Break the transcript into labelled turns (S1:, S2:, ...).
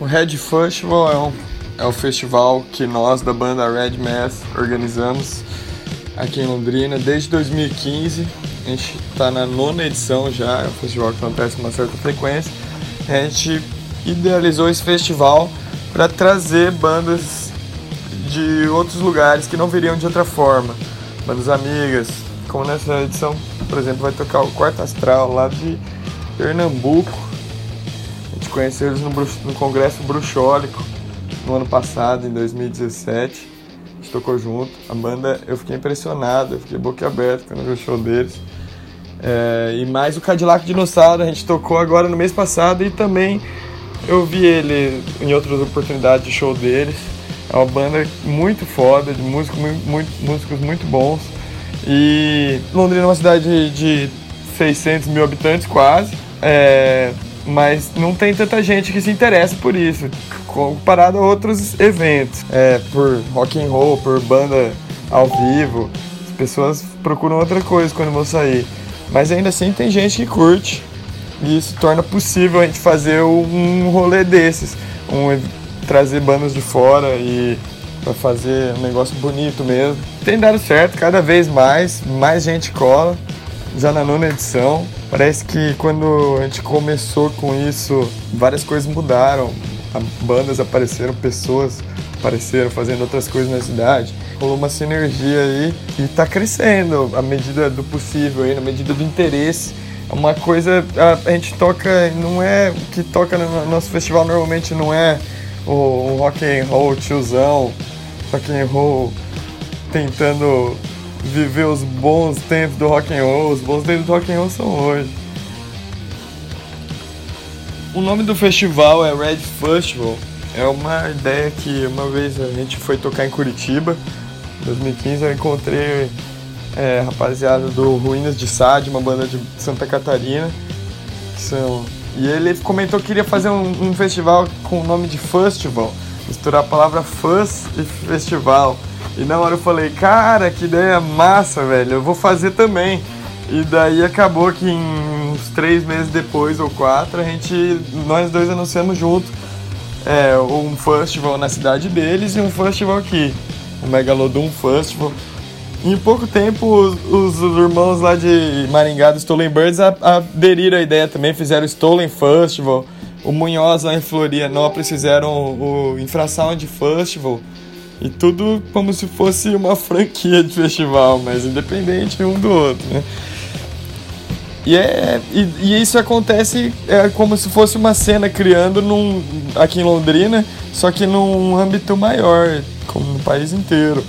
S1: O Red Festival é um, é um festival que nós da banda Red Mass organizamos aqui em Londrina desde 2015. A gente está na nona edição já, é um festival que acontece com uma certa frequência. A gente idealizou esse festival para trazer bandas de outros lugares que não viriam de outra forma. Bandas amigas, como nessa edição, por exemplo, vai tocar o Quarto Astral lá de Pernambuco. Conheceu eles no, no Congresso Bruxólico no ano passado, em 2017. A gente tocou junto. A banda, eu fiquei impressionado, eu fiquei boquiaberto quando vi o show deles. É, e mais o Cadillac Dinossauro, a gente tocou agora no mês passado e também eu vi ele em outras oportunidades de show deles. É uma banda muito foda, de músicos muito, músicos muito bons. E Londrina é uma cidade de 600 mil habitantes quase, é, mas não tem tanta gente que se interessa por isso, comparado a outros eventos, é, por rock and roll, por banda ao vivo. As pessoas procuram outra coisa quando vão sair, mas ainda assim tem gente que curte. E isso torna possível a gente fazer um rolê desses, um, trazer bandas de fora e para fazer um negócio bonito mesmo. Tem dado certo, cada vez mais, mais gente cola, já na nona edição. Parece que quando a gente começou com isso, várias coisas mudaram. Bandas apareceram, pessoas apareceram fazendo outras coisas na cidade. Rolou uma sinergia aí e está crescendo à medida do possível, aí, na medida do interesse uma coisa a, a, gente toca não é o que toca no nosso festival normalmente não é o, o rock and roll tiozão rock and roll tentando viver os bons tempos do rock and roll os bons tempos do rock and roll são hoje o nome do festival é Red Festival é uma ideia que uma vez a gente foi tocar em Curitiba em 2015 eu encontrei é, rapaziada do Ruínas de Sade, uma banda de Santa Catarina. São... E ele comentou que queria fazer um, um festival com o nome de Festival, misturar a palavra fuzz e festival. E na hora eu falei, cara, que ideia massa, velho, eu vou fazer também. E daí acabou que uns três meses depois ou quatro, a gente, nós dois anunciamos junto é, um festival na cidade deles e um festival aqui, o Megalodon Festival. Em pouco tempo, os, os, irmãos lá de Maringá do Stolen Birds aderiram à ideia também, fizeram o Stolen Festival. O Munhoz lá em Florianópolis fizeram o Infrasound Festival. E tudo como se fosse uma franquia de festival, mas independente um do outro, né? E, é, e, e, isso acontece é como se fosse uma cena criando num, aqui em Londrina, só que num âmbito maior, como no país inteiro.